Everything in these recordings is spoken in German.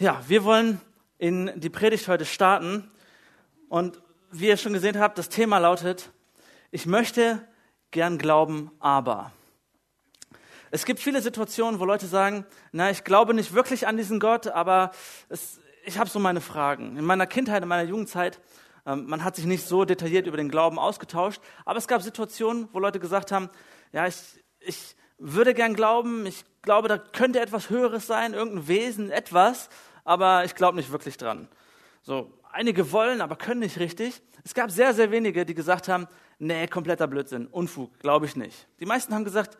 Ja, wir wollen in die Predigt heute starten. Und wie ihr schon gesehen habt, das Thema lautet, ich möchte gern glauben, aber. Es gibt viele Situationen, wo Leute sagen, na, ich glaube nicht wirklich an diesen Gott, aber es, ich habe so meine Fragen. In meiner Kindheit, in meiner Jugendzeit, ähm, man hat sich nicht so detailliert über den Glauben ausgetauscht, aber es gab Situationen, wo Leute gesagt haben, ja, ich, ich würde gern glauben, ich glaube, da könnte etwas Höheres sein, irgendein Wesen, etwas, aber ich glaube nicht wirklich dran. So, einige wollen, aber können nicht richtig. Es gab sehr, sehr wenige, die gesagt haben, nee, kompletter Blödsinn, Unfug, glaube ich nicht. Die meisten haben gesagt,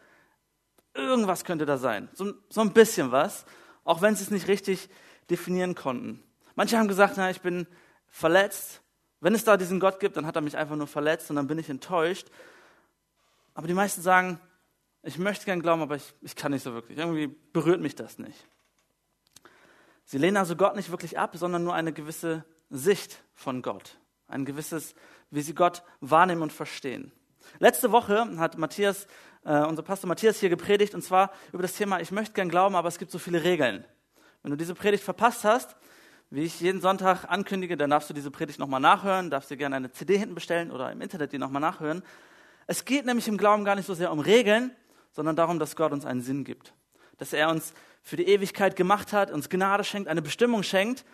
irgendwas könnte da sein, so, so ein bisschen was, auch wenn sie es nicht richtig definieren konnten. Manche haben gesagt, na, ich bin verletzt. Wenn es da diesen Gott gibt, dann hat er mich einfach nur verletzt und dann bin ich enttäuscht. Aber die meisten sagen, ich möchte gern glauben, aber ich, ich kann nicht so wirklich. Irgendwie berührt mich das nicht. Sie lehnen also Gott nicht wirklich ab, sondern nur eine gewisse Sicht von Gott. Ein gewisses, wie sie Gott wahrnehmen und verstehen. Letzte Woche hat Matthias, äh, unser Pastor Matthias hier gepredigt und zwar über das Thema, ich möchte gern glauben, aber es gibt so viele Regeln. Wenn du diese Predigt verpasst hast, wie ich jeden Sonntag ankündige, dann darfst du diese Predigt nochmal nachhören, darfst dir gerne eine CD hinten bestellen oder im Internet die nochmal nachhören. Es geht nämlich im Glauben gar nicht so sehr um Regeln, sondern darum, dass Gott uns einen Sinn gibt. Dass er uns für die Ewigkeit gemacht hat, uns Gnade schenkt, eine Bestimmung schenkt.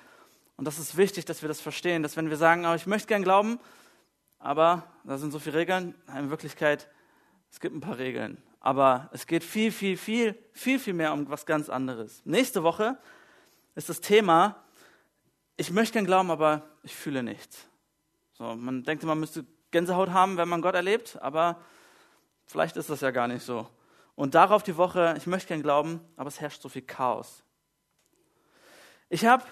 Und das ist wichtig, dass wir das verstehen, dass wenn wir sagen, oh, ich möchte gern glauben, aber da sind so viele Regeln, in Wirklichkeit, es gibt ein paar Regeln. Aber es geht viel, viel, viel, viel, viel mehr um was ganz anderes. Nächste Woche ist das Thema, ich möchte gern glauben, aber ich fühle nichts. So, man denkt, man müsste Gänsehaut haben, wenn man Gott erlebt, aber vielleicht ist das ja gar nicht so. Und darauf die Woche, ich möchte gern glauben, aber es herrscht so viel Chaos. Ich habe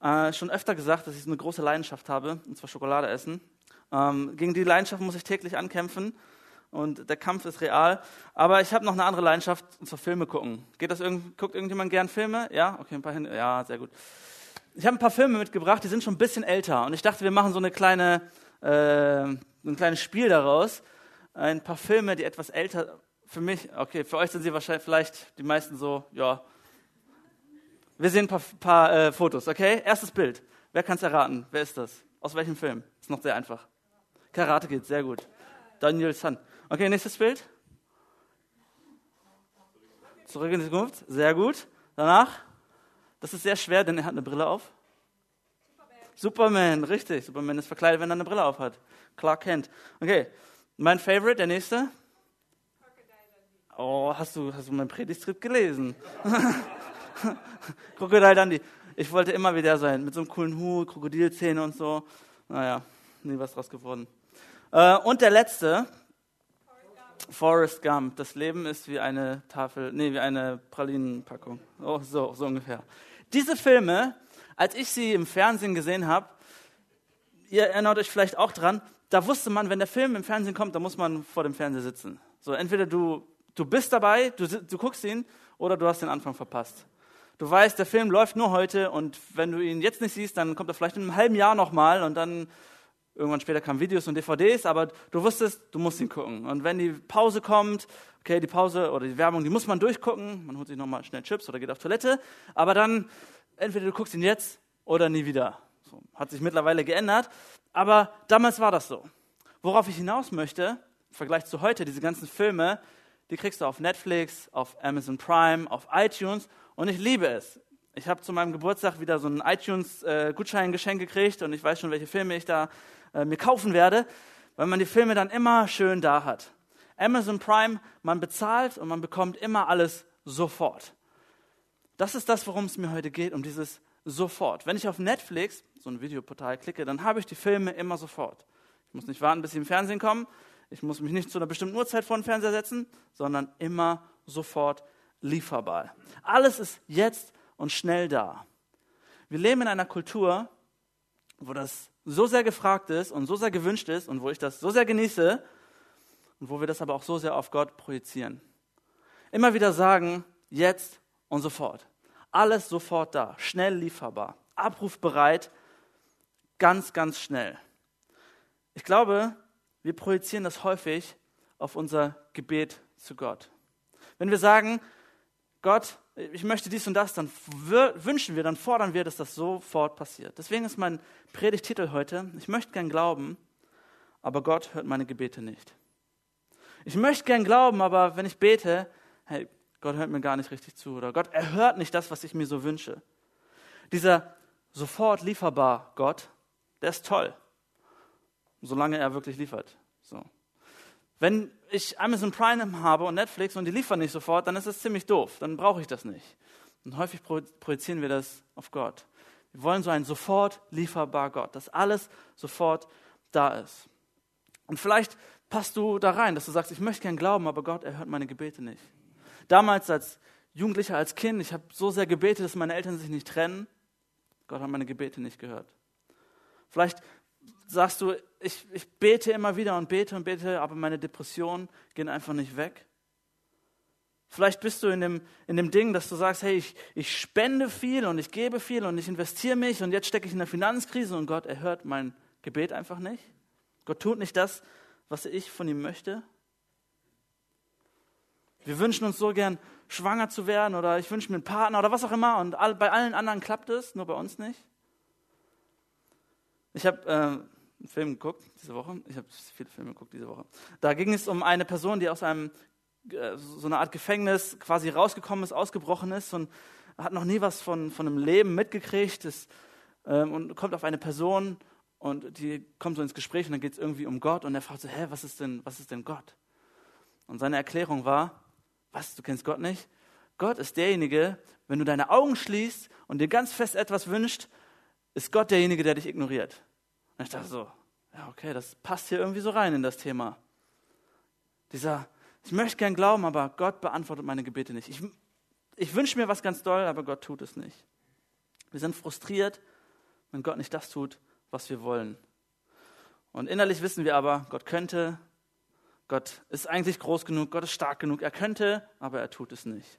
äh, schon öfter gesagt, dass ich eine große Leidenschaft habe, und zwar Schokolade essen. Ähm, gegen die Leidenschaft muss ich täglich ankämpfen und der Kampf ist real. Aber ich habe noch eine andere Leidenschaft, und zwar Filme gucken. Geht das irgend, guckt irgendjemand gern Filme? Ja, okay, ein paar hin. Ja, sehr gut. Ich habe ein paar Filme mitgebracht, die sind schon ein bisschen älter und ich dachte, wir machen so eine kleine, äh, ein kleines Spiel daraus. Ein paar Filme, die etwas älter für mich, okay, für euch sind sie wahrscheinlich vielleicht die meisten so, ja. Wir sehen ein paar, paar äh, Fotos, okay? Erstes Bild. Wer kann es erraten? Wer ist das? Aus welchem Film? Ist noch sehr einfach. Karate geht, sehr gut. Daniel Sun. Okay, nächstes Bild. Zurück in die Zukunft, sehr gut. Danach, das ist sehr schwer, denn er hat eine Brille auf. Superman, Superman richtig. Superman ist verkleidet, wenn er eine Brille auf hat. Clark Kent. Okay, mein Favorite, der nächste. Oh, hast du, hast du mein Predigtskript gelesen? Krokodil Dandy. Ich wollte immer wie der sein, mit so einem coolen Hut, Krokodilzähne und so. Naja, nie was draus geworden. Äh, und der letzte, Forrest Gump. Das Leben ist wie eine Tafel, nee, wie eine Pralinenpackung. Oh, so, so ungefähr. Diese Filme, als ich sie im Fernsehen gesehen habe, ihr erinnert euch vielleicht auch dran, da wusste man, wenn der Film im Fernsehen kommt, da muss man vor dem Fernseher sitzen. So, entweder du Du bist dabei, du, du guckst ihn oder du hast den Anfang verpasst. Du weißt, der Film läuft nur heute und wenn du ihn jetzt nicht siehst, dann kommt er vielleicht in einem halben Jahr nochmal und dann irgendwann später kamen Videos und DVDs, aber du wusstest, du musst ihn gucken. Und wenn die Pause kommt, okay, die Pause oder die Werbung, die muss man durchgucken, man holt sich nochmal schnell Chips oder geht auf Toilette, aber dann entweder du guckst ihn jetzt oder nie wieder. So, hat sich mittlerweile geändert, aber damals war das so. Worauf ich hinaus möchte, im Vergleich zu heute, diese ganzen Filme, die kriegst du auf Netflix, auf Amazon Prime, auf iTunes und ich liebe es. Ich habe zu meinem Geburtstag wieder so einen iTunes-Gutscheingeschenk äh, gekriegt und ich weiß schon, welche Filme ich da äh, mir kaufen werde, weil man die Filme dann immer schön da hat. Amazon Prime, man bezahlt und man bekommt immer alles sofort. Das ist das, worum es mir heute geht, um dieses sofort. Wenn ich auf Netflix, so ein Videoportal, klicke, dann habe ich die Filme immer sofort. Ich muss nicht warten, bis sie im Fernsehen kommen, ich muss mich nicht zu einer bestimmten Uhrzeit vor den Fernseher setzen, sondern immer sofort lieferbar. Alles ist jetzt und schnell da. Wir leben in einer Kultur, wo das so sehr gefragt ist und so sehr gewünscht ist und wo ich das so sehr genieße und wo wir das aber auch so sehr auf Gott projizieren. Immer wieder sagen, jetzt und sofort. Alles sofort da, schnell lieferbar, abrufbereit, ganz, ganz schnell. Ich glaube, wir projizieren das häufig auf unser Gebet zu Gott. Wenn wir sagen, Gott, ich möchte dies und das, dann wünschen wir, dann fordern wir, dass das sofort passiert. Deswegen ist mein Predigtitel heute, ich möchte gern glauben, aber Gott hört meine Gebete nicht. Ich möchte gern glauben, aber wenn ich bete, hey, Gott hört mir gar nicht richtig zu oder Gott erhört nicht das, was ich mir so wünsche. Dieser sofort lieferbar Gott, der ist toll, solange er wirklich liefert. So. Wenn ich Amazon Prime habe und Netflix und die liefern nicht sofort, dann ist das ziemlich doof. Dann brauche ich das nicht. Und häufig projizieren wir das auf Gott. Wir wollen so einen sofort lieferbar Gott, dass alles sofort da ist. Und vielleicht passt du da rein, dass du sagst, ich möchte gern glauben, aber Gott erhört meine Gebete nicht. Damals als Jugendlicher, als Kind, ich habe so sehr gebetet, dass meine Eltern sich nicht trennen. Gott hat meine Gebete nicht gehört. Vielleicht sagst du, ich, ich bete immer wieder und bete und bete, aber meine Depressionen gehen einfach nicht weg. Vielleicht bist du in dem, in dem Ding, dass du sagst, hey, ich, ich spende viel und ich gebe viel und ich investiere mich und jetzt stecke ich in der Finanzkrise und Gott erhört mein Gebet einfach nicht. Gott tut nicht das, was ich von ihm möchte. Wir wünschen uns so gern, schwanger zu werden oder ich wünsche mir einen Partner oder was auch immer und all, bei allen anderen klappt es, nur bei uns nicht. Ich habe äh, einen Film geguckt diese Woche. Ich habe viele Filme geguckt diese Woche. Da ging es um eine Person, die aus einem äh, so eine Art Gefängnis quasi rausgekommen ist, ausgebrochen ist und hat noch nie was von, von einem Leben mitgekriegt ist, ähm, und kommt auf eine Person und die kommt so ins Gespräch und dann geht es irgendwie um Gott und er fragt so, hä, was ist denn, was ist denn Gott? Und seine Erklärung war, was, du kennst Gott nicht? Gott ist derjenige, wenn du deine Augen schließt und dir ganz fest etwas wünscht, ist Gott derjenige, der dich ignoriert. Und ich dachte so, ja, okay, das passt hier irgendwie so rein in das Thema. Dieser, ich möchte gern glauben, aber Gott beantwortet meine Gebete nicht. Ich, ich wünsche mir was ganz doll, aber Gott tut es nicht. Wir sind frustriert, wenn Gott nicht das tut, was wir wollen. Und innerlich wissen wir aber, Gott könnte, Gott ist eigentlich groß genug, Gott ist stark genug, er könnte, aber er tut es nicht.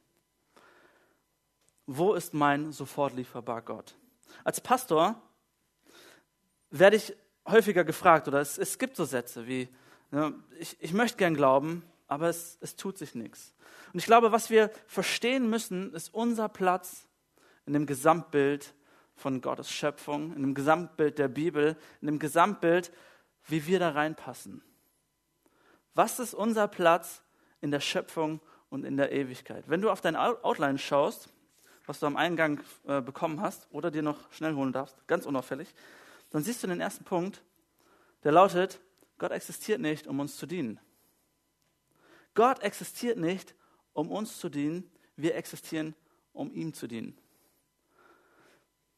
Wo ist mein sofort lieferbar Gott? Als Pastor werde ich häufiger gefragt oder es, es gibt so Sätze wie, ja, ich, ich möchte gern glauben, aber es, es tut sich nichts. Und ich glaube, was wir verstehen müssen, ist unser Platz in dem Gesamtbild von Gottes Schöpfung, in dem Gesamtbild der Bibel, in dem Gesamtbild, wie wir da reinpassen. Was ist unser Platz in der Schöpfung und in der Ewigkeit? Wenn du auf dein Outline schaust, was du am Eingang äh, bekommen hast oder dir noch schnell holen darfst, ganz unauffällig, dann siehst du den ersten Punkt, der lautet, Gott existiert nicht, um uns zu dienen. Gott existiert nicht, um uns zu dienen, wir existieren, um ihm zu dienen.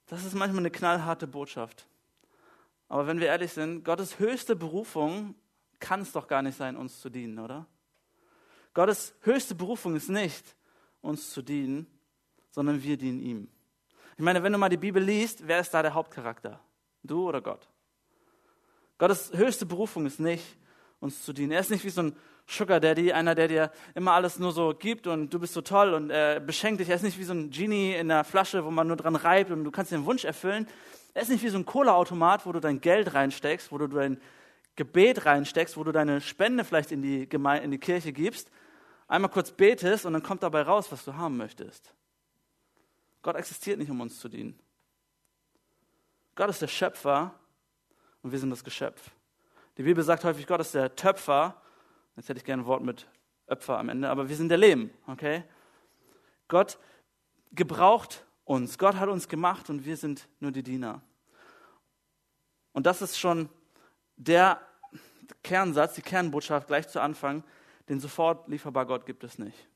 Das ist manchmal eine knallharte Botschaft. Aber wenn wir ehrlich sind, Gottes höchste Berufung kann es doch gar nicht sein, uns zu dienen, oder? Gottes höchste Berufung ist nicht, uns zu dienen, sondern wir dienen ihm. Ich meine, wenn du mal die Bibel liest, wer ist da der Hauptcharakter? Du oder Gott? Gottes höchste Berufung ist nicht, uns zu dienen. Er ist nicht wie so ein Sugar Daddy, einer, der dir immer alles nur so gibt und du bist so toll und er beschenkt dich. Er ist nicht wie so ein Genie in der Flasche, wo man nur dran reibt und du kannst den Wunsch erfüllen. Er ist nicht wie so ein Cola-Automat, wo du dein Geld reinsteckst, wo du dein Gebet reinsteckst, wo du deine Spende vielleicht in die, Gemeinde, in die Kirche gibst, einmal kurz betest und dann kommt dabei raus, was du haben möchtest. Gott existiert nicht, um uns zu dienen. Gott ist der Schöpfer und wir sind das Geschöpf. Die Bibel sagt häufig, Gott ist der Töpfer. Jetzt hätte ich gerne ein Wort mit Öpfer am Ende, aber wir sind der Lehm, okay? Gott gebraucht uns. Gott hat uns gemacht und wir sind nur die Diener. Und das ist schon der Kernsatz, die Kernbotschaft gleich zu Anfang. Den sofort lieferbar Gott gibt es nicht.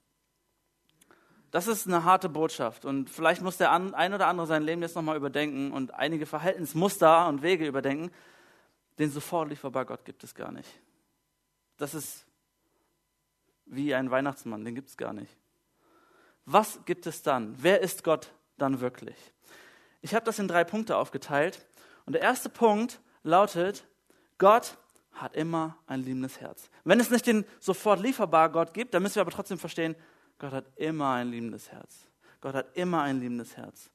Das ist eine harte Botschaft und vielleicht muss der ein oder andere sein Leben jetzt nochmal überdenken und einige Verhaltensmuster und Wege überdenken. Den sofort lieferbar Gott gibt es gar nicht. Das ist wie ein Weihnachtsmann, den gibt es gar nicht. Was gibt es dann? Wer ist Gott dann wirklich? Ich habe das in drei Punkte aufgeteilt und der erste Punkt lautet, Gott hat immer ein liebendes Herz. Wenn es nicht den sofort lieferbar Gott gibt, dann müssen wir aber trotzdem verstehen, Gott hat immer ein liebendes Herz. Gott hat immer ein liebendes Herz.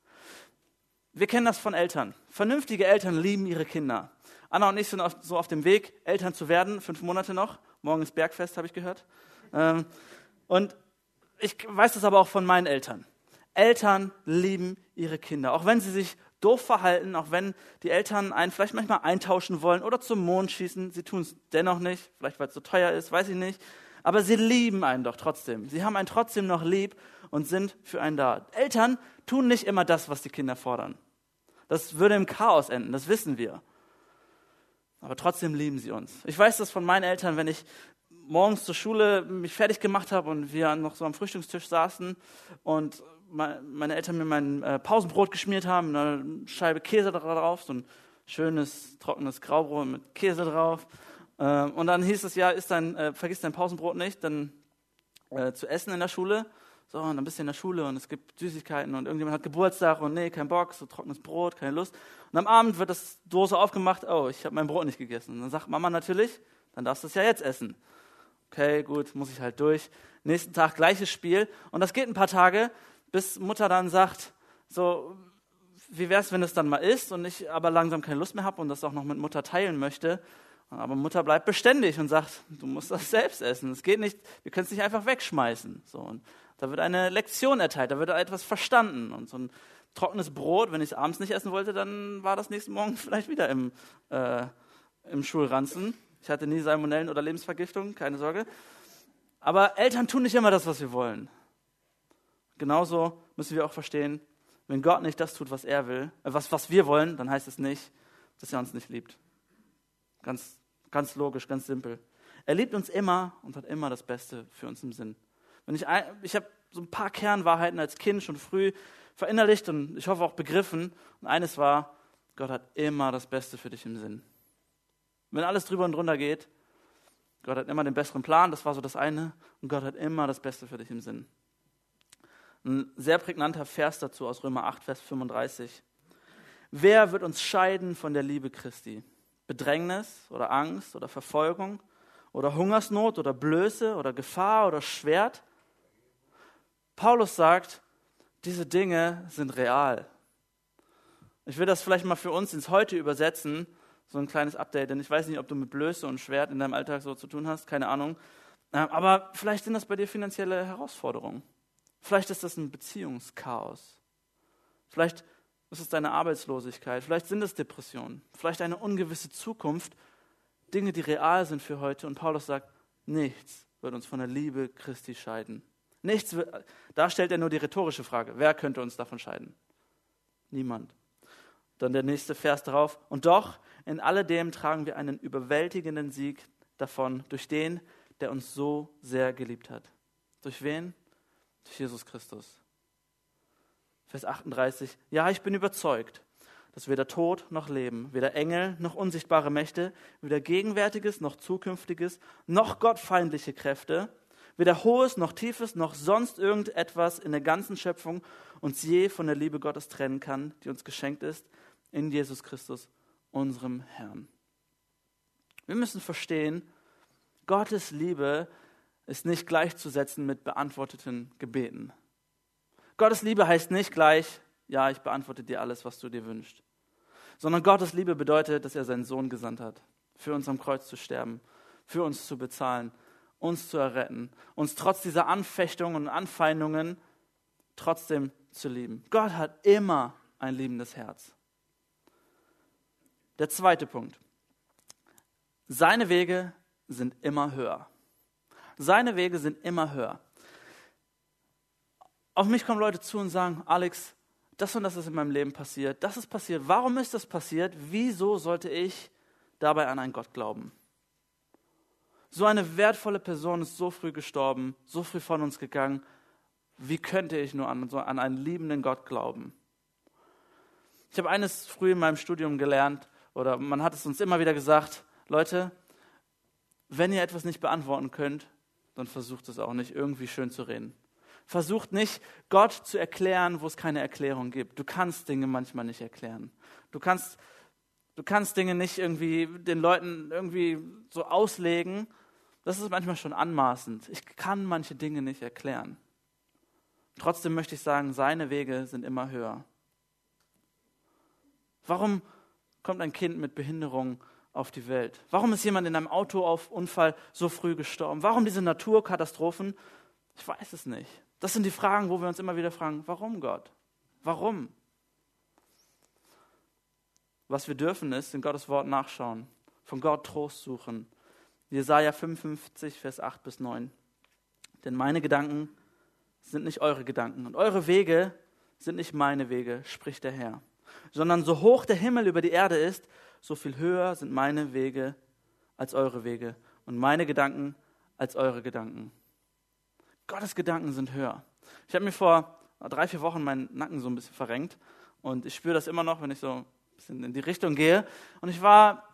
Wir kennen das von Eltern. Vernünftige Eltern lieben ihre Kinder. Anna und ich sind so auf dem Weg, Eltern zu werden, fünf Monate noch. Morgen ist Bergfest, habe ich gehört. Ähm, und ich weiß das aber auch von meinen Eltern. Eltern lieben ihre Kinder, auch wenn sie sich doof verhalten, auch wenn die Eltern einen vielleicht manchmal eintauschen wollen oder zum Mond schießen. Sie tun es dennoch nicht, vielleicht weil es so teuer ist, weiß ich nicht. Aber sie lieben einen doch trotzdem. Sie haben einen trotzdem noch lieb und sind für einen da. Eltern tun nicht immer das, was die Kinder fordern. Das würde im Chaos enden, das wissen wir. Aber trotzdem lieben sie uns. Ich weiß das von meinen Eltern, wenn ich morgens zur Schule mich fertig gemacht habe und wir noch so am Frühstückstisch saßen und meine Eltern mir mein äh, Pausenbrot geschmiert haben, eine Scheibe Käse drauf, so ein schönes, trockenes Graubrot mit Käse drauf. Ähm, und dann hieß es ja, ist dein, äh, vergiss dein Pausenbrot nicht, dann äh, zu essen in der Schule. So, und dann bist du in der Schule und es gibt Süßigkeiten und irgendjemand hat Geburtstag und nee, kein Bock, so trockenes Brot, keine Lust. Und am Abend wird das Dose aufgemacht, oh, ich habe mein Brot nicht gegessen. Und dann sagt Mama natürlich, dann darfst du es ja jetzt essen. Okay, gut, muss ich halt durch. Nächsten Tag gleiches Spiel. Und das geht ein paar Tage, bis Mutter dann sagt, so, wie wäre es, wenn es dann mal ist und ich aber langsam keine Lust mehr habe und das auch noch mit Mutter teilen möchte. Aber Mutter bleibt beständig und sagt, du musst das selbst essen. Es geht nicht, wir können es nicht einfach wegschmeißen. So, und da wird eine Lektion erteilt, da wird etwas verstanden. Und so ein trockenes Brot, wenn ich es abends nicht essen wollte, dann war das nächsten Morgen vielleicht wieder im, äh, im Schulranzen. Ich hatte nie Salmonellen oder Lebensvergiftung, keine Sorge. Aber Eltern tun nicht immer das, was wir wollen. Genauso müssen wir auch verstehen, wenn Gott nicht das tut, was er will, äh, was, was wir wollen, dann heißt es nicht, dass er uns nicht liebt. Ganz, ganz logisch, ganz simpel. Er liebt uns immer und hat immer das Beste für uns im Sinn. Wenn ich ich habe so ein paar Kernwahrheiten als Kind schon früh verinnerlicht und ich hoffe auch begriffen. Und eines war, Gott hat immer das Beste für dich im Sinn. Wenn alles drüber und drunter geht, Gott hat immer den besseren Plan, das war so das eine, und Gott hat immer das Beste für dich im Sinn. Ein sehr prägnanter Vers dazu aus Römer 8, Vers 35. Wer wird uns scheiden von der Liebe Christi? Bedrängnis oder Angst oder Verfolgung oder Hungersnot oder Blöße oder Gefahr oder Schwert? Paulus sagt, diese Dinge sind real. Ich will das vielleicht mal für uns ins Heute übersetzen, so ein kleines Update, denn ich weiß nicht, ob du mit Blöße und Schwert in deinem Alltag so zu tun hast, keine Ahnung. Aber vielleicht sind das bei dir finanzielle Herausforderungen. Vielleicht ist das ein Beziehungschaos. Vielleicht ist es deine Arbeitslosigkeit. Vielleicht sind es Depressionen. Vielleicht eine ungewisse Zukunft. Dinge, die real sind für heute. Und Paulus sagt, nichts wird uns von der Liebe Christi scheiden. Nichts da stellt er nur die rhetorische Frage. Wer könnte uns davon scheiden? Niemand. Dann der nächste Vers darauf. Und doch, in alledem tragen wir einen überwältigenden Sieg davon, durch den, der uns so sehr geliebt hat. Durch wen? durch Jesus Christus. Vers 38. Ja, ich bin überzeugt, dass weder Tod noch Leben, weder Engel noch unsichtbare Mächte, weder Gegenwärtiges noch Zukünftiges, noch gottfeindliche Kräfte, weder Hohes noch Tiefes noch sonst irgendetwas in der ganzen Schöpfung uns je von der Liebe Gottes trennen kann, die uns geschenkt ist in Jesus Christus, unserem Herrn. Wir müssen verstehen, Gottes Liebe ist nicht gleichzusetzen mit beantworteten Gebeten. Gottes Liebe heißt nicht gleich, ja, ich beantworte dir alles, was du dir wünschst. Sondern Gottes Liebe bedeutet, dass er seinen Sohn gesandt hat, für uns am Kreuz zu sterben, für uns zu bezahlen, uns zu erretten, uns trotz dieser Anfechtungen und Anfeindungen trotzdem zu lieben. Gott hat immer ein liebendes Herz. Der zweite Punkt. Seine Wege sind immer höher. Seine Wege sind immer höher. Auf mich kommen Leute zu und sagen, Alex, das und das ist in meinem Leben passiert, das ist passiert, warum ist das passiert, wieso sollte ich dabei an einen Gott glauben? So eine wertvolle Person ist so früh gestorben, so früh von uns gegangen, wie könnte ich nur an, an einen liebenden Gott glauben? Ich habe eines früh in meinem Studium gelernt, oder man hat es uns immer wieder gesagt, Leute, wenn ihr etwas nicht beantworten könnt, dann versucht es auch nicht irgendwie schön zu reden. Versucht nicht, Gott zu erklären, wo es keine Erklärung gibt. Du kannst Dinge manchmal nicht erklären. Du kannst, du kannst Dinge nicht irgendwie den Leuten irgendwie so auslegen. Das ist manchmal schon anmaßend. Ich kann manche Dinge nicht erklären. Trotzdem möchte ich sagen, seine Wege sind immer höher. Warum kommt ein Kind mit Behinderung auf die Welt? Warum ist jemand in einem Autounfall so früh gestorben? Warum diese Naturkatastrophen? Ich weiß es nicht. Das sind die Fragen, wo wir uns immer wieder fragen, warum Gott? Warum? Was wir dürfen, ist in Gottes Wort nachschauen, von Gott Trost suchen. Jesaja 55, Vers 8 bis 9. Denn meine Gedanken sind nicht eure Gedanken und eure Wege sind nicht meine Wege, spricht der Herr. Sondern so hoch der Himmel über die Erde ist, so viel höher sind meine Wege als eure Wege und meine Gedanken als eure Gedanken. Gottes Gedanken sind höher. Ich habe mir vor drei, vier Wochen meinen Nacken so ein bisschen verrenkt und ich spüre das immer noch, wenn ich so ein bisschen in die Richtung gehe. Und ich war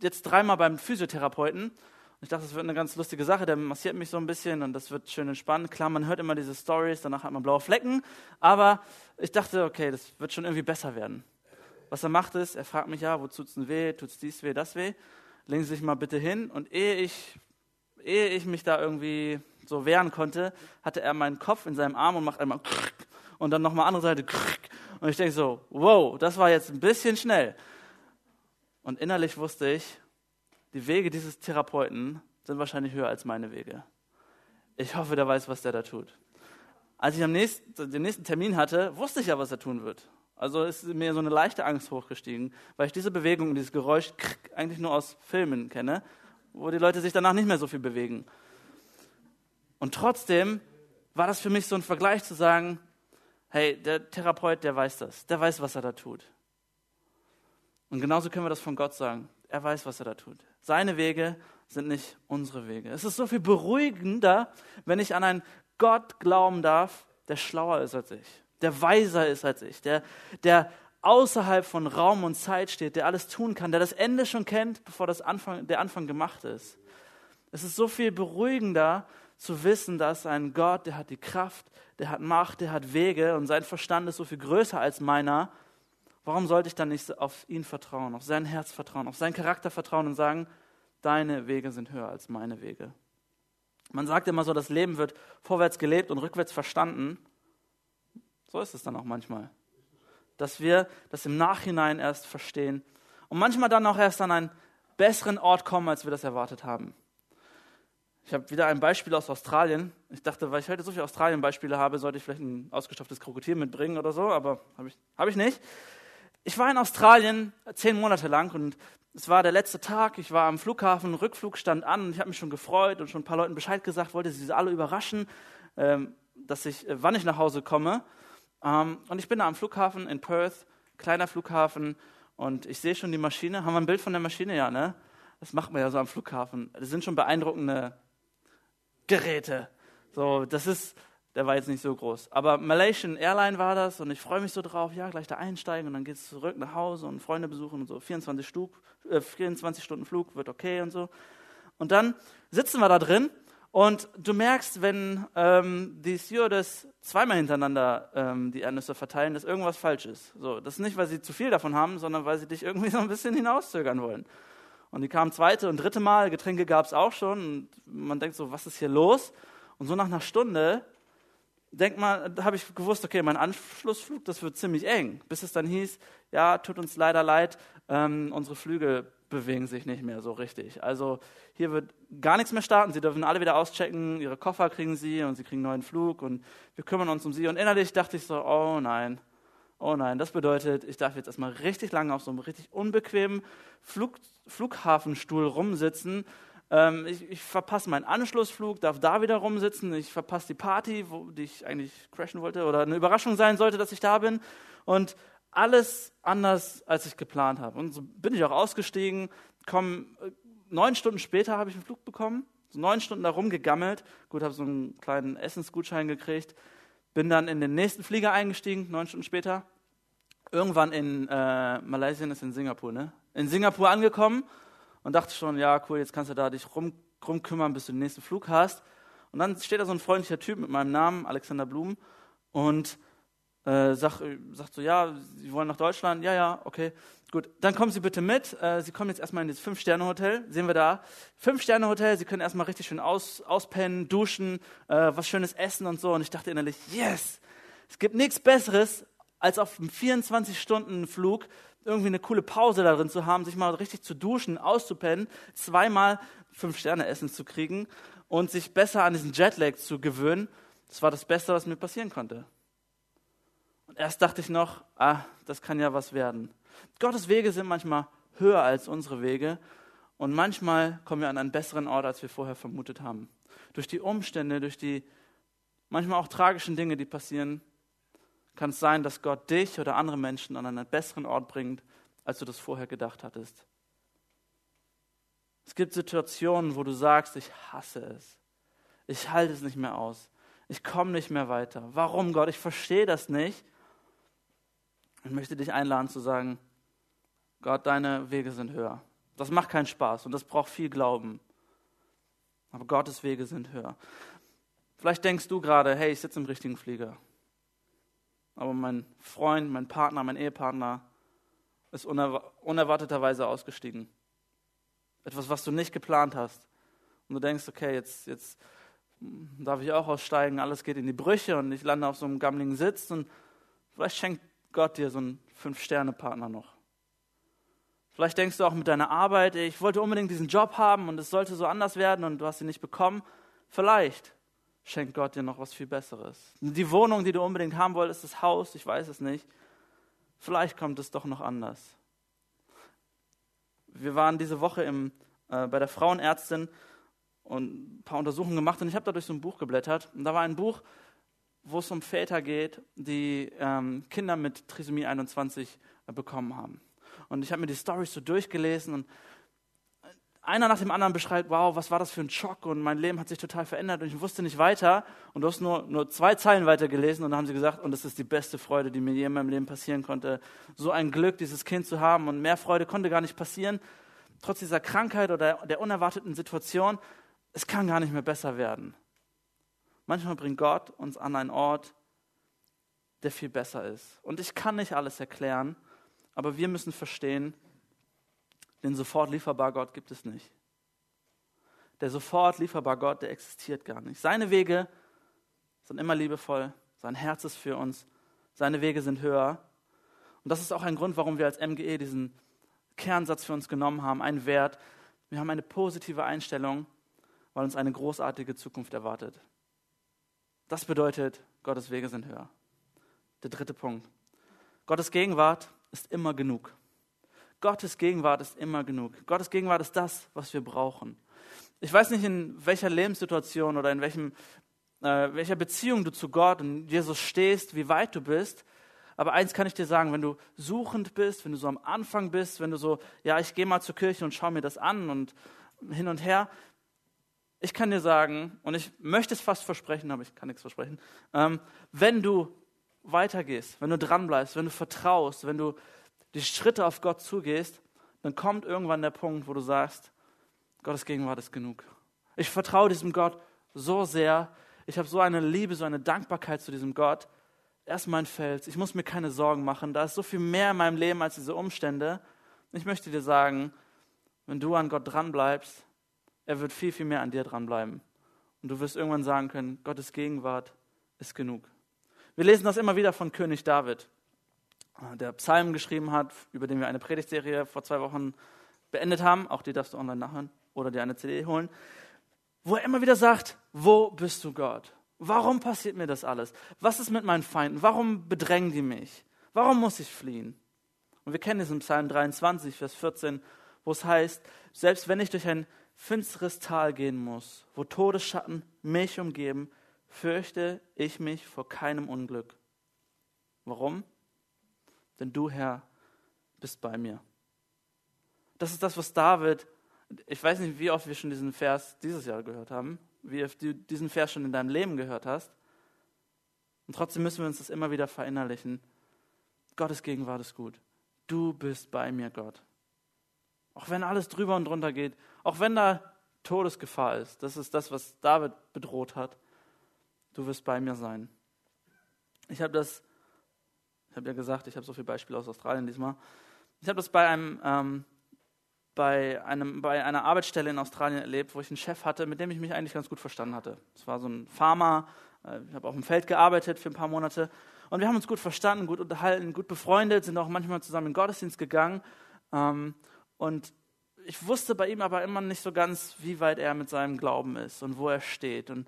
jetzt dreimal beim Physiotherapeuten ich dachte, das wird eine ganz lustige Sache, der massiert mich so ein bisschen und das wird schön entspannt. Klar, man hört immer diese Stories, danach hat man blaue Flecken, aber ich dachte, okay, das wird schon irgendwie besser werden. Was er macht ist, er fragt mich ja, wo tut's denn weh, tut's dies weh, das weh? Legen Sie sich mal bitte hin und ehe ich, ehe ich mich da irgendwie so wehren konnte, hatte er meinen Kopf in seinem Arm und macht einmal und dann nochmal andere Seite und ich denke so, wow, das war jetzt ein bisschen schnell. Und innerlich wusste ich, die Wege dieses Therapeuten sind wahrscheinlich höher als meine Wege. Ich hoffe, der weiß, was der da tut. Als ich am nächsten, den nächsten Termin hatte, wusste ich ja, was er tun wird. Also ist mir so eine leichte Angst hochgestiegen, weil ich diese Bewegung und dieses Geräusch eigentlich nur aus Filmen kenne, wo die Leute sich danach nicht mehr so viel bewegen. Und trotzdem war das für mich so ein Vergleich zu sagen, hey, der Therapeut, der weiß das, der weiß, was er da tut. Und genauso können wir das von Gott sagen. Er weiß, was er da tut. Seine Wege sind nicht unsere Wege. Es ist so viel beruhigender, wenn ich an einen Gott glauben darf, der schlauer ist als ich, der weiser ist als ich, der, der außerhalb von Raum und Zeit steht, der alles tun kann, der das Ende schon kennt, bevor das Anfang, der Anfang gemacht ist. Es ist so viel beruhigender zu wissen, dass ein Gott, der hat die Kraft, der hat Macht, der hat Wege und sein Verstand ist so viel größer als meiner Warum sollte ich dann nicht auf ihn vertrauen, auf sein Herz vertrauen, auf seinen Charakter vertrauen und sagen, deine Wege sind höher als meine Wege? Man sagt immer so, das Leben wird vorwärts gelebt und rückwärts verstanden. So ist es dann auch manchmal. Dass wir das im Nachhinein erst verstehen und manchmal dann auch erst an einen besseren Ort kommen, als wir das erwartet haben. Ich habe wieder ein Beispiel aus Australien. Ich dachte, weil ich heute so viele Australien-Beispiele habe, sollte ich vielleicht ein ausgestopftes Krokodil mitbringen oder so, aber habe ich, hab ich nicht ich war in Australien zehn Monate lang und es war der letzte Tag. Ich war am Flughafen, Rückflug stand an und ich habe mich schon gefreut und schon ein paar Leuten Bescheid gesagt, wollte sie alle überraschen, ähm, dass ich, äh, wann ich nach Hause komme. Ähm, und ich bin da am Flughafen in Perth, kleiner Flughafen, und ich sehe schon die Maschine. Haben wir ein Bild von der Maschine? Ja, ne? Das macht man ja so am Flughafen. Das sind schon beeindruckende Geräte. So, das ist der war jetzt nicht so groß. Aber Malaysian Airline war das und ich freue mich so drauf, ja, gleich da einsteigen und dann geht es zurück nach Hause und Freunde besuchen und so. 24, Stub, äh, 24 Stunden Flug wird okay und so. Und dann sitzen wir da drin und du merkst, wenn ähm, die Stewardess zweimal hintereinander ähm, die Erdnüsse verteilen, dass irgendwas falsch ist. So, das ist nicht, weil sie zu viel davon haben, sondern weil sie dich irgendwie so ein bisschen hinauszögern wollen. Und die kamen zweite und dritte Mal, Getränke gab es auch schon und man denkt so, was ist hier los? Und so nach einer Stunde denk mal, da habe ich gewusst, okay, mein Anschlussflug, das wird ziemlich eng, bis es dann hieß, ja, tut uns leider leid, ähm, unsere Flüge bewegen sich nicht mehr so richtig. Also hier wird gar nichts mehr starten, sie dürfen alle wieder auschecken, ihre Koffer kriegen sie und sie kriegen einen neuen Flug und wir kümmern uns um sie. Und innerlich dachte ich so, oh nein, oh nein, das bedeutet, ich darf jetzt erstmal richtig lange auf so einem richtig unbequemen Flug, Flughafenstuhl rumsitzen ähm, ich, ich verpasse meinen Anschlussflug, darf da wieder rumsitzen. Ich verpasse die Party, wo, die ich eigentlich crashen wollte oder eine Überraschung sein sollte, dass ich da bin. Und alles anders, als ich geplant habe. Und so bin ich auch ausgestiegen. Komm, äh, neun Stunden später habe ich einen Flug bekommen. So neun Stunden da rumgegammelt. Gut, habe so einen kleinen Essensgutschein gekriegt. Bin dann in den nächsten Flieger eingestiegen, neun Stunden später. Irgendwann in äh, Malaysia ist in Singapur, ne? In Singapur angekommen und dachte schon, ja, cool, jetzt kannst du da dich rum, rum kümmern, bis du den nächsten Flug hast. Und dann steht da so ein freundlicher Typ mit meinem Namen, Alexander Blum, und äh, sagt, sagt so, ja, Sie wollen nach Deutschland? Ja, ja, okay, gut. Dann kommen Sie bitte mit. Äh, Sie kommen jetzt erstmal in das Fünf-Sterne-Hotel, sehen wir da. Fünf-Sterne-Hotel, Sie können erstmal richtig schön aus, auspennen, duschen, äh, was Schönes essen und so. Und ich dachte innerlich, yes, es gibt nichts Besseres, als auf einem 24-Stunden-Flug irgendwie eine coole Pause darin zu haben, sich mal richtig zu duschen, auszupennen, zweimal fünf Sterne essen zu kriegen und sich besser an diesen Jetlag zu gewöhnen. Das war das Beste, was mir passieren konnte. Und erst dachte ich noch, ah, das kann ja was werden. Gottes Wege sind manchmal höher als unsere Wege und manchmal kommen wir an einen besseren Ort, als wir vorher vermutet haben. Durch die Umstände, durch die manchmal auch tragischen Dinge, die passieren, kann es sein, dass Gott dich oder andere Menschen an einen besseren Ort bringt, als du das vorher gedacht hattest. Es gibt Situationen, wo du sagst, ich hasse es. Ich halte es nicht mehr aus. Ich komme nicht mehr weiter. Warum, Gott? Ich verstehe das nicht. Ich möchte dich einladen zu sagen, Gott, deine Wege sind höher. Das macht keinen Spaß und das braucht viel Glauben. Aber Gottes Wege sind höher. Vielleicht denkst du gerade, hey, ich sitze im richtigen Flieger. Aber mein Freund, mein Partner, mein Ehepartner ist unerw unerwarteterweise ausgestiegen. Etwas, was du nicht geplant hast. Und du denkst, okay, jetzt, jetzt darf ich auch aussteigen, alles geht in die Brüche und ich lande auf so einem gammeligen Sitz und vielleicht schenkt Gott dir so einen Fünf-Sterne-Partner noch. Vielleicht denkst du auch mit deiner Arbeit, ich wollte unbedingt diesen Job haben und es sollte so anders werden und du hast ihn nicht bekommen. Vielleicht schenkt Gott dir noch was viel Besseres. Die Wohnung, die du unbedingt haben wolltest, das Haus, ich weiß es nicht. Vielleicht kommt es doch noch anders. Wir waren diese Woche im, äh, bei der Frauenärztin und ein paar Untersuchungen gemacht und ich habe da durch so ein Buch geblättert. Und da war ein Buch, wo es um Väter geht, die ähm, Kinder mit Trisomie 21 äh, bekommen haben. Und ich habe mir die Storys so durchgelesen und einer nach dem anderen beschreibt, wow, was war das für ein Schock und mein Leben hat sich total verändert und ich wusste nicht weiter. Und du hast nur, nur zwei Zeilen weiter gelesen und dann haben sie gesagt, und das ist die beste Freude, die mir je in meinem Leben passieren konnte. So ein Glück, dieses Kind zu haben und mehr Freude konnte gar nicht passieren. Trotz dieser Krankheit oder der unerwarteten Situation, es kann gar nicht mehr besser werden. Manchmal bringt Gott uns an einen Ort, der viel besser ist. Und ich kann nicht alles erklären, aber wir müssen verstehen, den sofort lieferbar Gott gibt es nicht. Der sofort lieferbar Gott, der existiert gar nicht. Seine Wege sind immer liebevoll, sein Herz ist für uns, seine Wege sind höher. Und das ist auch ein Grund, warum wir als MGE diesen Kernsatz für uns genommen haben, einen Wert. Wir haben eine positive Einstellung, weil uns eine großartige Zukunft erwartet. Das bedeutet, Gottes Wege sind höher. Der dritte Punkt. Gottes Gegenwart ist immer genug. Gottes Gegenwart ist immer genug. Gottes Gegenwart ist das, was wir brauchen. Ich weiß nicht, in welcher Lebenssituation oder in welchem, äh, welcher Beziehung du zu Gott und Jesus stehst, wie weit du bist. Aber eins kann ich dir sagen, wenn du suchend bist, wenn du so am Anfang bist, wenn du so, ja, ich gehe mal zur Kirche und schaue mir das an und hin und her, ich kann dir sagen, und ich möchte es fast versprechen, aber ich kann nichts versprechen, ähm, wenn du weitergehst, wenn du dranbleibst, wenn du vertraust, wenn du die Schritte auf Gott zugehst, dann kommt irgendwann der Punkt, wo du sagst, Gottes Gegenwart ist genug. Ich vertraue diesem Gott so sehr. Ich habe so eine Liebe, so eine Dankbarkeit zu diesem Gott. Er ist mein Fels. Ich muss mir keine Sorgen machen. Da ist so viel mehr in meinem Leben als diese Umstände. Ich möchte dir sagen, wenn du an Gott dranbleibst, er wird viel, viel mehr an dir dranbleiben. Und du wirst irgendwann sagen können, Gottes Gegenwart ist genug. Wir lesen das immer wieder von König David, der Psalm geschrieben hat, über den wir eine Predigtserie vor zwei Wochen beendet haben. Auch die darfst du online nachhören oder dir eine CD holen. Wo er immer wieder sagt, wo bist du Gott? Warum passiert mir das alles? Was ist mit meinen Feinden? Warum bedrängen die mich? Warum muss ich fliehen? Und wir kennen diesen Psalm 23, Vers 14, wo es heißt, selbst wenn ich durch ein finsteres Tal gehen muss, wo Todesschatten mich umgeben, fürchte ich mich vor keinem Unglück. Warum? Denn du, Herr, bist bei mir. Das ist das, was David, ich weiß nicht, wie oft wir schon diesen Vers dieses Jahr gehört haben, wie oft du diesen Vers schon in deinem Leben gehört hast. Und trotzdem müssen wir uns das immer wieder verinnerlichen. Gottes Gegenwart ist gut. Du bist bei mir, Gott. Auch wenn alles drüber und drunter geht, auch wenn da Todesgefahr ist, das ist das, was David bedroht hat du wirst bei mir sein. Ich habe das, ich habe ja gesagt, ich habe so viele Beispiele aus Australien diesmal. Ich habe das bei einem, ähm, bei, einem, bei einer Arbeitsstelle in Australien erlebt, wo ich einen Chef hatte, mit dem ich mich eigentlich ganz gut verstanden hatte. Es war so ein Farmer, äh, ich habe auf dem Feld gearbeitet für ein paar Monate und wir haben uns gut verstanden, gut unterhalten, gut befreundet, sind auch manchmal zusammen in den Gottesdienst gegangen. Ähm, und ich wusste bei ihm aber immer nicht so ganz, wie weit er mit seinem Glauben ist und wo er steht. Und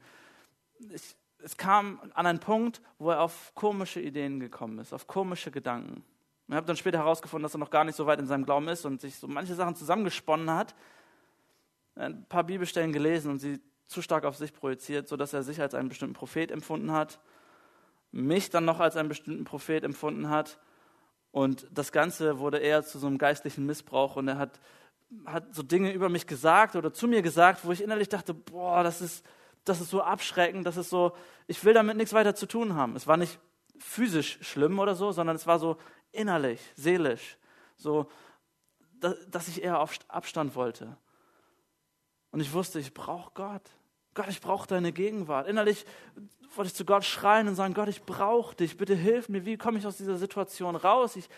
ich es kam an einen Punkt, wo er auf komische Ideen gekommen ist, auf komische Gedanken. Ich habe dann später herausgefunden, dass er noch gar nicht so weit in seinem Glauben ist und sich so manche Sachen zusammengesponnen hat, ein paar Bibelstellen gelesen und sie zu stark auf sich projiziert, sodass er sich als einen bestimmten Prophet empfunden hat, mich dann noch als einen bestimmten Prophet empfunden hat und das Ganze wurde eher zu so einem geistlichen Missbrauch und er hat, hat so Dinge über mich gesagt oder zu mir gesagt, wo ich innerlich dachte, boah, das ist, das ist so abschreckend, das ist so, ich will damit nichts weiter zu tun haben. Es war nicht physisch schlimm oder so, sondern es war so innerlich, seelisch, so, dass ich eher auf Abstand wollte. Und ich wusste, ich brauche Gott. Gott, ich brauche deine Gegenwart. Innerlich wollte ich zu Gott schreien und sagen, Gott, ich brauche dich, bitte hilf mir, wie komme ich aus dieser Situation raus? Ich,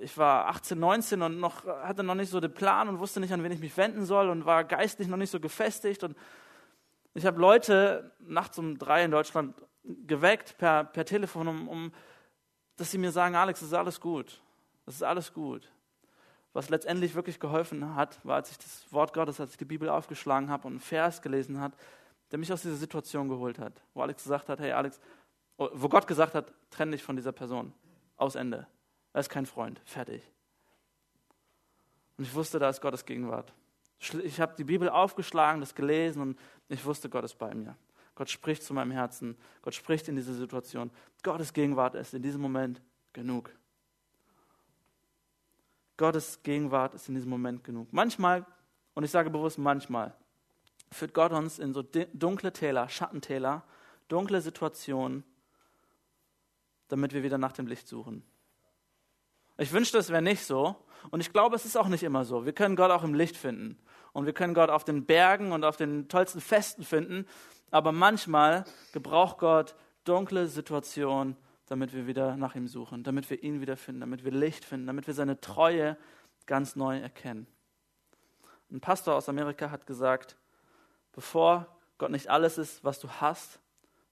ich war 18, 19 und noch, hatte noch nicht so den Plan und wusste nicht, an wen ich mich wenden soll und war geistlich noch nicht so gefestigt. Und ich habe Leute nachts um drei in Deutschland geweckt per, per Telefon, um, um, dass sie mir sagen, Alex, es ist alles gut. Es ist alles gut. Was letztendlich wirklich geholfen hat, war, als ich das Wort Gottes, als ich die Bibel aufgeschlagen habe und einen Vers gelesen hat, der mich aus dieser Situation geholt hat. Wo Alex gesagt hat, hey Alex, oh, wo Gott gesagt hat, trenn dich von dieser Person. Aus Ende. Er ist kein Freund. Fertig. Und ich wusste, da ist Gottes Gegenwart. Ich habe die Bibel aufgeschlagen, das gelesen und ich wusste, Gott ist bei mir. Gott spricht zu meinem Herzen. Gott spricht in diese Situation. Gottes Gegenwart ist in diesem Moment genug. Gottes Gegenwart ist in diesem Moment genug. Manchmal, und ich sage bewusst manchmal, führt Gott uns in so dunkle Täler, Schattentäler, dunkle Situationen, damit wir wieder nach dem Licht suchen. Ich wünschte, es wäre nicht so. Und ich glaube, es ist auch nicht immer so. Wir können Gott auch im Licht finden. Und wir können Gott auf den Bergen und auf den tollsten Festen finden. Aber manchmal gebraucht Gott dunkle Situationen, damit wir wieder nach ihm suchen, damit wir ihn wiederfinden, damit wir Licht finden, damit wir seine Treue ganz neu erkennen. Ein Pastor aus Amerika hat gesagt, bevor Gott nicht alles ist, was du hast,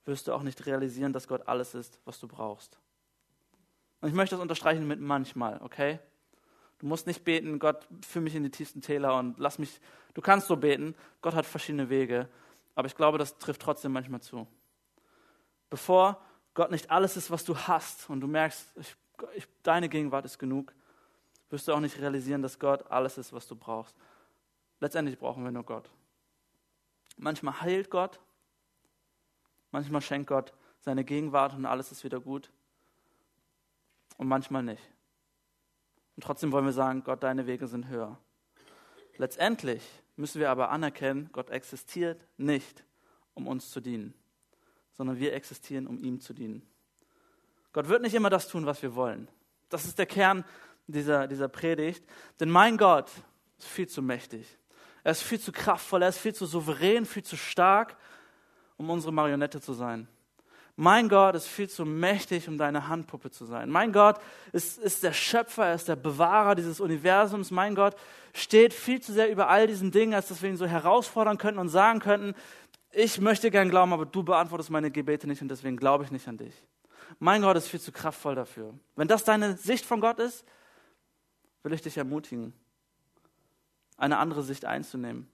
wirst du auch nicht realisieren, dass Gott alles ist, was du brauchst. Und ich möchte das unterstreichen mit manchmal, okay? Du musst nicht beten, Gott, führ mich in die tiefsten Täler und lass mich. Du kannst so beten, Gott hat verschiedene Wege, aber ich glaube, das trifft trotzdem manchmal zu. Bevor Gott nicht alles ist, was du hast und du merkst, ich, ich, deine Gegenwart ist genug, wirst du auch nicht realisieren, dass Gott alles ist, was du brauchst. Letztendlich brauchen wir nur Gott. Manchmal heilt Gott, manchmal schenkt Gott seine Gegenwart und alles ist wieder gut und manchmal nicht. Und trotzdem wollen wir sagen, Gott, deine Wege sind höher. Letztendlich müssen wir aber anerkennen, Gott existiert nicht, um uns zu dienen sondern wir existieren, um ihm zu dienen. Gott wird nicht immer das tun, was wir wollen. Das ist der Kern dieser, dieser Predigt. Denn mein Gott ist viel zu mächtig. Er ist viel zu kraftvoll, er ist viel zu souverän, viel zu stark, um unsere Marionette zu sein. Mein Gott ist viel zu mächtig, um deine Handpuppe zu sein. Mein Gott ist, ist der Schöpfer, er ist der Bewahrer dieses Universums. Mein Gott steht viel zu sehr über all diesen Dingen, als dass wir ihn so herausfordern könnten und sagen könnten, ich möchte gern glauben, aber du beantwortest meine Gebete nicht und deswegen glaube ich nicht an dich. Mein Gott ist viel zu kraftvoll dafür. Wenn das deine Sicht von Gott ist, will ich dich ermutigen, eine andere Sicht einzunehmen.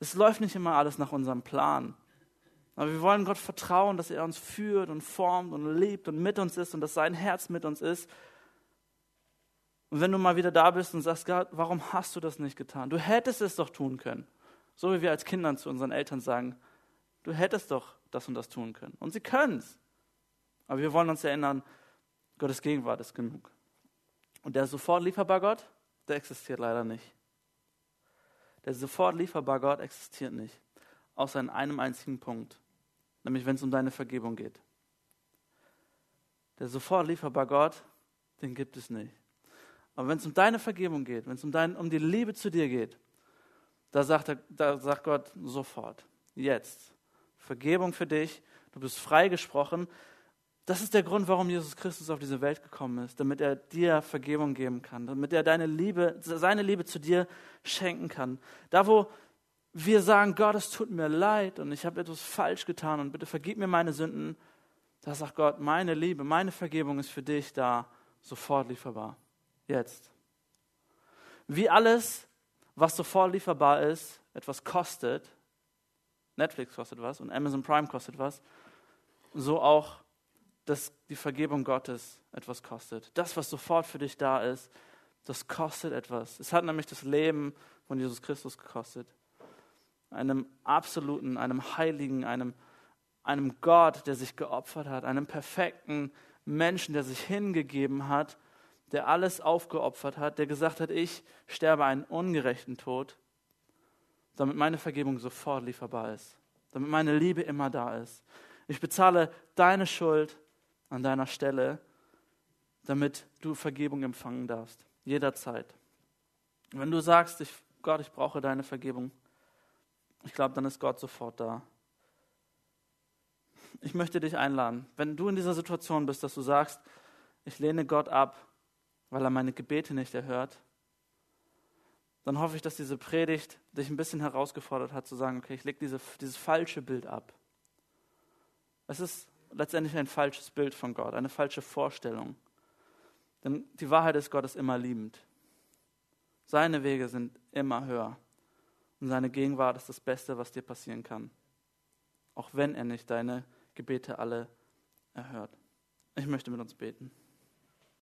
Es läuft nicht immer alles nach unserem Plan. Aber wir wollen Gott vertrauen, dass er uns führt und formt und liebt und mit uns ist und dass sein Herz mit uns ist. Und wenn du mal wieder da bist und sagst, Gott, warum hast du das nicht getan? Du hättest es doch tun können. So wie wir als Kindern zu unseren Eltern sagen, du hättest doch das und das tun können. Und sie können es. Aber wir wollen uns erinnern, Gottes Gegenwart ist genug. Und der sofort lieferbar Gott, der existiert leider nicht. Der sofort lieferbar Gott existiert nicht. Außer in einem einzigen Punkt. Nämlich wenn es um deine Vergebung geht. Der sofort lieferbar Gott, den gibt es nicht. Aber wenn es um deine Vergebung geht, wenn es um, dein, um die Liebe zu dir geht, da sagt, er, da sagt Gott sofort, jetzt, Vergebung für dich, du bist freigesprochen. Das ist der Grund, warum Jesus Christus auf diese Welt gekommen ist, damit er dir Vergebung geben kann, damit er deine Liebe, seine Liebe zu dir schenken kann. Da, wo wir sagen, Gott, es tut mir leid und ich habe etwas falsch getan und bitte vergib mir meine Sünden, da sagt Gott, meine Liebe, meine Vergebung ist für dich da sofort lieferbar. Jetzt. Wie alles was sofort lieferbar ist, etwas kostet, Netflix kostet was und Amazon Prime kostet was, so auch, dass die Vergebung Gottes etwas kostet. Das, was sofort für dich da ist, das kostet etwas. Es hat nämlich das Leben von Jesus Christus gekostet. Einem absoluten, einem heiligen, einem, einem Gott, der sich geopfert hat, einem perfekten Menschen, der sich hingegeben hat, der alles aufgeopfert hat, der gesagt hat, ich sterbe einen ungerechten Tod, damit meine Vergebung sofort lieferbar ist, damit meine Liebe immer da ist. Ich bezahle deine Schuld an deiner Stelle, damit du Vergebung empfangen darfst, jederzeit. Wenn du sagst, ich, Gott, ich brauche deine Vergebung, ich glaube, dann ist Gott sofort da. Ich möchte dich einladen, wenn du in dieser Situation bist, dass du sagst, ich lehne Gott ab, weil er meine Gebete nicht erhört, dann hoffe ich, dass diese Predigt dich ein bisschen herausgefordert hat, zu sagen, okay, ich lege diese, dieses falsche Bild ab. Es ist letztendlich ein falsches Bild von Gott, eine falsche Vorstellung. Denn die Wahrheit ist, Gott ist immer liebend. Seine Wege sind immer höher. Und seine Gegenwart ist das Beste, was dir passieren kann. Auch wenn er nicht deine Gebete alle erhört. Ich möchte mit uns beten.